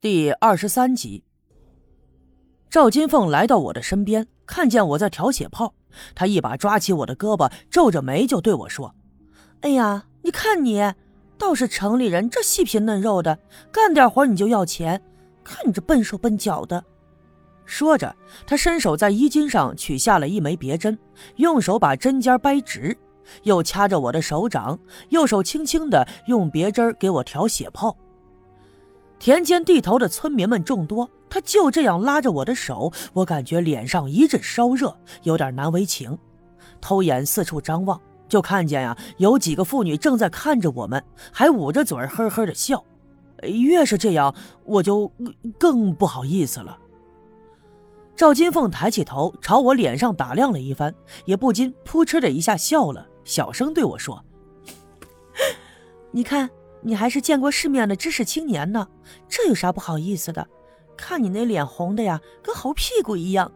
第二十三集，赵金凤来到我的身边，看见我在调血泡，她一把抓起我的胳膊，皱着眉就对我说：“哎呀，你看你，倒是城里人这细皮嫩肉的，干点活你就要钱，看你这笨手笨脚的。”说着，她伸手在衣襟上取下了一枚别针，用手把针尖掰直，又掐着我的手掌，右手轻轻的用别针给我调血泡。田间地头的村民们众多，他就这样拉着我的手，我感觉脸上一阵烧热，有点难为情。偷眼四处张望，就看见呀，有几个妇女正在看着我们，还捂着嘴呵呵的笑。越是这样，我就更不好意思了。赵金凤抬起头，朝我脸上打量了一番，也不禁扑哧的一下笑了，小声对我说：“ 你看。”你还是见过世面的知识青年呢，这有啥不好意思的？看你那脸红的呀，跟猴屁股一样。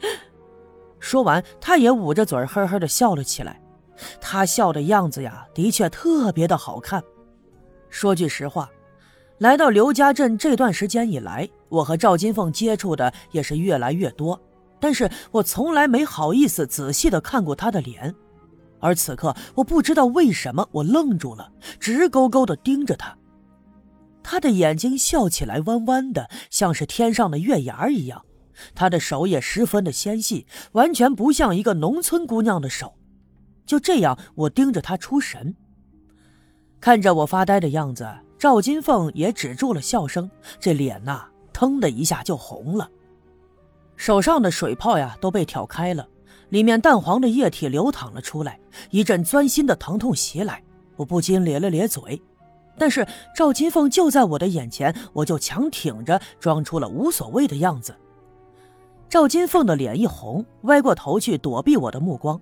说完，他也捂着嘴呵呵的笑了起来。他笑的样子呀，的确特别的好看。说句实话，来到刘家镇这段时间以来，我和赵金凤接触的也是越来越多，但是我从来没好意思仔细的看过她的脸。而此刻，我不知道为什么，我愣住了，直勾勾的盯着他。他的眼睛笑起来弯弯的，像是天上的月牙一样。他的手也十分的纤细，完全不像一个农村姑娘的手。就这样，我盯着他出神。看着我发呆的样子，赵金凤也止住了笑声，这脸呐，腾的一下就红了，手上的水泡呀都被挑开了。里面淡黄的液体流淌了出来，一阵钻心的疼痛袭来，我不禁咧了咧嘴。但是赵金凤就在我的眼前，我就强挺着，装出了无所谓的样子。赵金凤的脸一红，歪过头去躲避我的目光。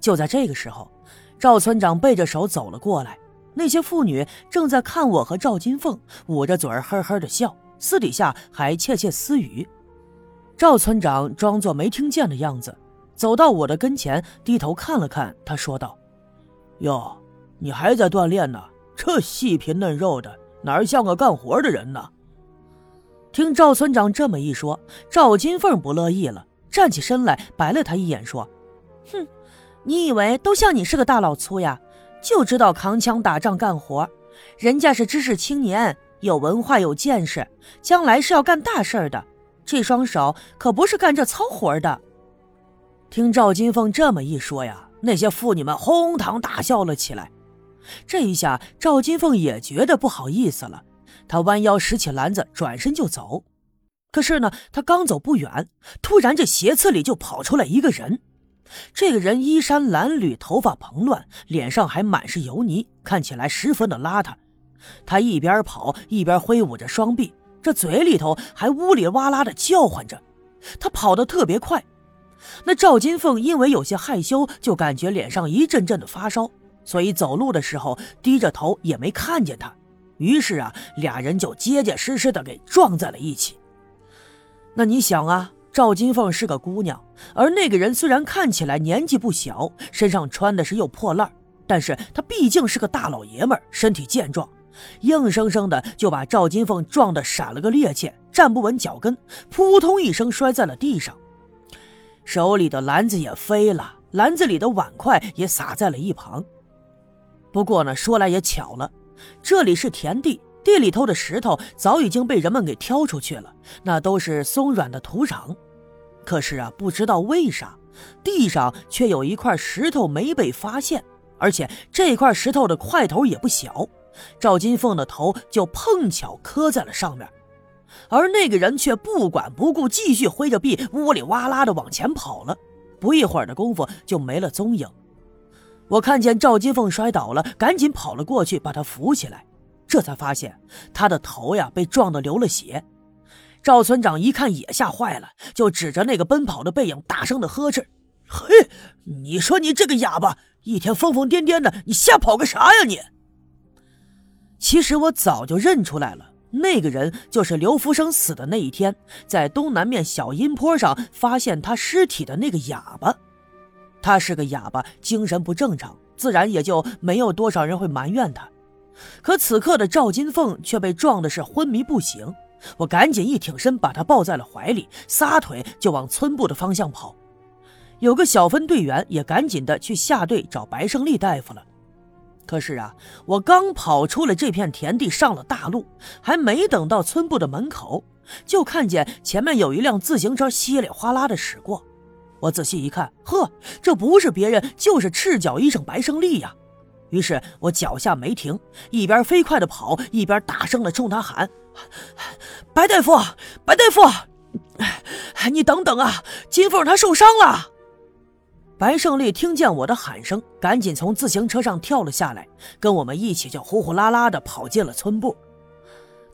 就在这个时候，赵村长背着手走了过来，那些妇女正在看我和赵金凤，捂着嘴儿呵呵的笑，私底下还窃窃私语。赵村长装作没听见的样子。走到我的跟前，低头看了看，他说道：“哟，你还在锻炼呢？这细皮嫩肉的，哪像个干活的人呢？”听赵村长这么一说，赵金凤不乐意了，站起身来，白了他一眼，说：“哼，你以为都像你是个大老粗呀？就知道扛枪打仗干活？人家是知识青年，有文化有见识，将来是要干大事的。这双手可不是干这糙活的。”听赵金凤这么一说呀，那些妇女们哄堂大笑了起来。这一下，赵金凤也觉得不好意思了，她弯腰拾起篮子，转身就走。可是呢，她刚走不远，突然这斜刺里就跑出来一个人。这个人衣衫褴褛，头发蓬乱，脸上还满是油泥，看起来十分的邋遢。他一边跑一边挥舞着双臂，这嘴里头还呜里哇啦的叫唤着。他跑得特别快。那赵金凤因为有些害羞，就感觉脸上一阵阵的发烧，所以走路的时候低着头也没看见他。于是啊，俩人就结结实实的给撞在了一起。那你想啊，赵金凤是个姑娘，而那个人虽然看起来年纪不小，身上穿的是又破烂，但是他毕竟是个大老爷们儿，身体健壮，硬生生的就把赵金凤撞得闪了个趔趄，站不稳脚跟，扑通一声摔在了地上。手里的篮子也飞了，篮子里的碗筷也洒在了一旁。不过呢，说来也巧了，这里是田地，地里头的石头早已经被人们给挑出去了，那都是松软的土壤。可是啊，不知道为啥，地上却有一块石头没被发现，而且这块石头的块头也不小，赵金凤的头就碰巧磕在了上面。而那个人却不管不顾，继续挥着臂，呜里哇啦的往前跑了。不一会儿的功夫，就没了踪影。我看见赵金凤摔倒了，赶紧跑了过去，把她扶起来。这才发现她的头呀被撞得流了血。赵村长一看也吓坏了，就指着那个奔跑的背影，大声的呵斥：“嘿，你说你这个哑巴，一天疯疯癫癫的，你瞎跑个啥呀你？”其实我早就认出来了。那个人就是刘福生死的那一天，在东南面小阴坡上发现他尸体的那个哑巴。他是个哑巴，精神不正常，自然也就没有多少人会埋怨他。可此刻的赵金凤却被撞的是昏迷不醒，我赶紧一挺身，把他抱在了怀里，撒腿就往村部的方向跑。有个小分队员也赶紧的去下队找白胜利大夫了。可是啊，我刚跑出了这片田地，上了大路，还没等到村部的门口，就看见前面有一辆自行车稀里哗啦的驶过。我仔细一看，呵，这不是别人，就是赤脚医生白胜利呀。于是我脚下没停，一边飞快的跑，一边大声的冲他喊：“白大夫，白大夫，你等等啊，金凤她受伤了。”白胜利听见我的喊声，赶紧从自行车上跳了下来，跟我们一起就呼呼啦啦的跑进了村部。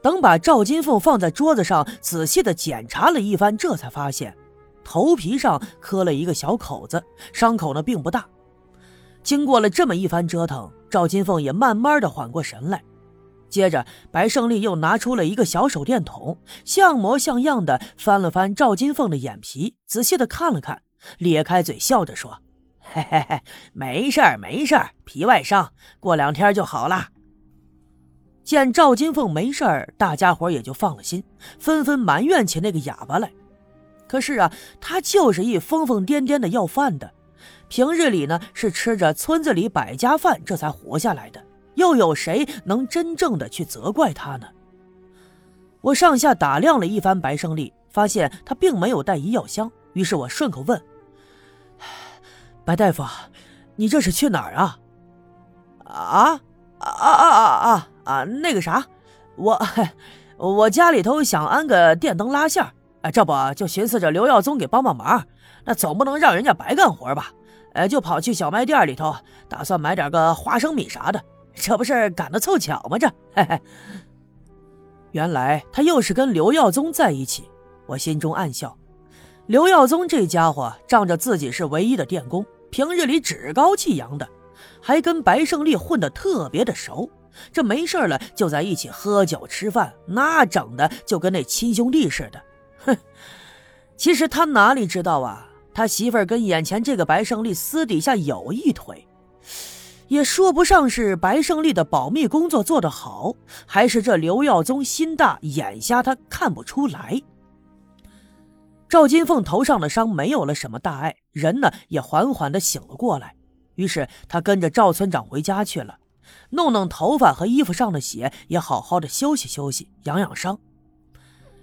等把赵金凤放在桌子上，仔细的检查了一番，这才发现头皮上磕了一个小口子，伤口呢并不大。经过了这么一番折腾，赵金凤也慢慢的缓过神来。接着，白胜利又拿出了一个小手电筒，像模像样的翻了翻赵金凤的眼皮，仔细的看了看。咧开嘴笑着说：“嘿嘿嘿，没事儿，没事儿，皮外伤，过两天就好了。”见赵金凤没事儿，大家伙也就放了心，纷纷埋怨起那个哑巴来。可是啊，他就是一疯疯癫癫的要饭的，平日里呢是吃着村子里百家饭这才活下来的，又有谁能真正的去责怪他呢？我上下打量了一番白胜利，发现他并没有带医药箱，于是我顺口问。白大夫，你这是去哪儿啊？啊啊啊啊啊啊！那个啥，我我家里头想安个电灯拉线儿，这不就寻思着刘耀宗给帮帮忙，那总不能让人家白干活吧？哎，就跑去小卖店里头，打算买点个花生米啥的，这不是赶得凑巧吗？这，原来他又是跟刘耀宗在一起，我心中暗笑。刘耀宗这家伙仗着自己是唯一的电工。平日里趾高气扬的，还跟白胜利混得特别的熟。这没事了就在一起喝酒吃饭，那整的就跟那亲兄弟似的。哼，其实他哪里知道啊？他媳妇儿跟眼前这个白胜利私底下有一腿，也说不上是白胜利的保密工作做得好，还是这刘耀宗心大眼瞎，他看不出来。赵金凤头上的伤没有了什么大碍，人呢也缓缓的醒了过来。于是他跟着赵村长回家去了，弄弄头发和衣服上的血，也好好的休息休息，养养伤。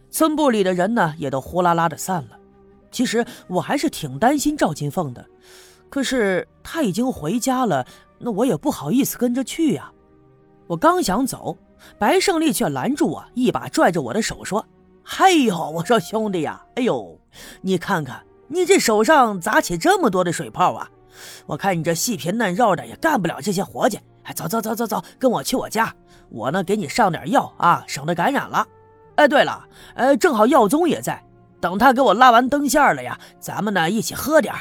村部里的人呢也都呼啦啦的散了。其实我还是挺担心赵金凤的，可是他已经回家了，那我也不好意思跟着去呀。我刚想走，白胜利却拦住我，一把拽着我的手说。哎呦，我说兄弟呀，哎呦，你看看你这手上咋起这么多的水泡啊？我看你这细皮嫩肉的也干不了这些活计。走走走走走，跟我去我家，我呢给你上点药啊，省得感染了。哎，对了，呃，正好药宗也在，等他给我拉完灯线了呀，咱们呢一起喝点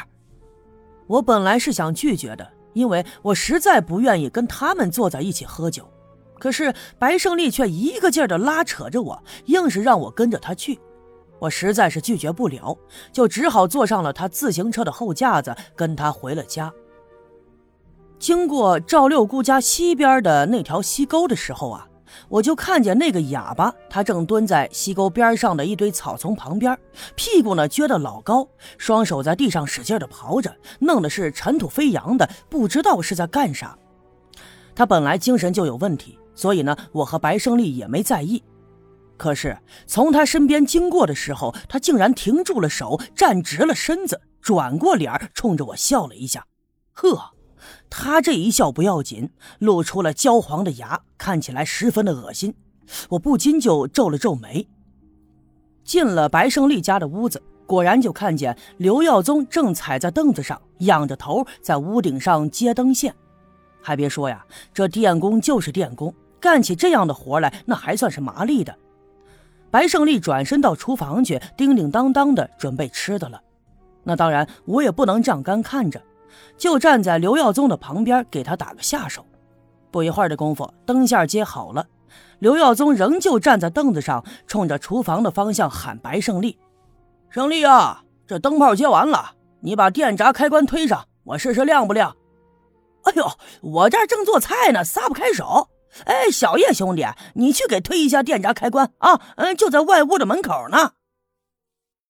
我本来是想拒绝的，因为我实在不愿意跟他们坐在一起喝酒。可是白胜利却一个劲儿的拉扯着我，硬是让我跟着他去。我实在是拒绝不了，就只好坐上了他自行车的后架子，跟他回了家。经过赵六姑家西边的那条溪沟的时候啊，我就看见那个哑巴，他正蹲在溪沟边上的一堆草丛旁边，屁股呢撅得老高，双手在地上使劲的刨着，弄得是尘土飞扬的，不知道是在干啥。他本来精神就有问题。所以呢，我和白胜利也没在意。可是从他身边经过的时候，他竟然停住了手，站直了身子，转过脸冲着我笑了一下。呵，他这一笑不要紧，露出了焦黄的牙，看起来十分的恶心。我不禁就皱了皱眉。进了白胜利家的屋子，果然就看见刘耀宗正踩在凳子上，仰着头在屋顶上接灯线。还别说呀，这电工就是电工。干起这样的活来，那还算是麻利的。白胜利转身到厨房去，叮叮当当的准备吃的了。那当然，我也不能这样干看着，就站在刘耀宗的旁边给他打个下手。不一会儿的功夫，灯线接好了，刘耀宗仍旧站在凳子上，冲着厨房的方向喊：“白胜利，胜利啊，这灯泡接完了，你把电闸开关推上，我试试亮不亮。”哎呦，我这正做菜呢，撒不开手。哎，小叶兄弟，你去给推一下电闸开关啊！嗯，就在外屋的门口呢。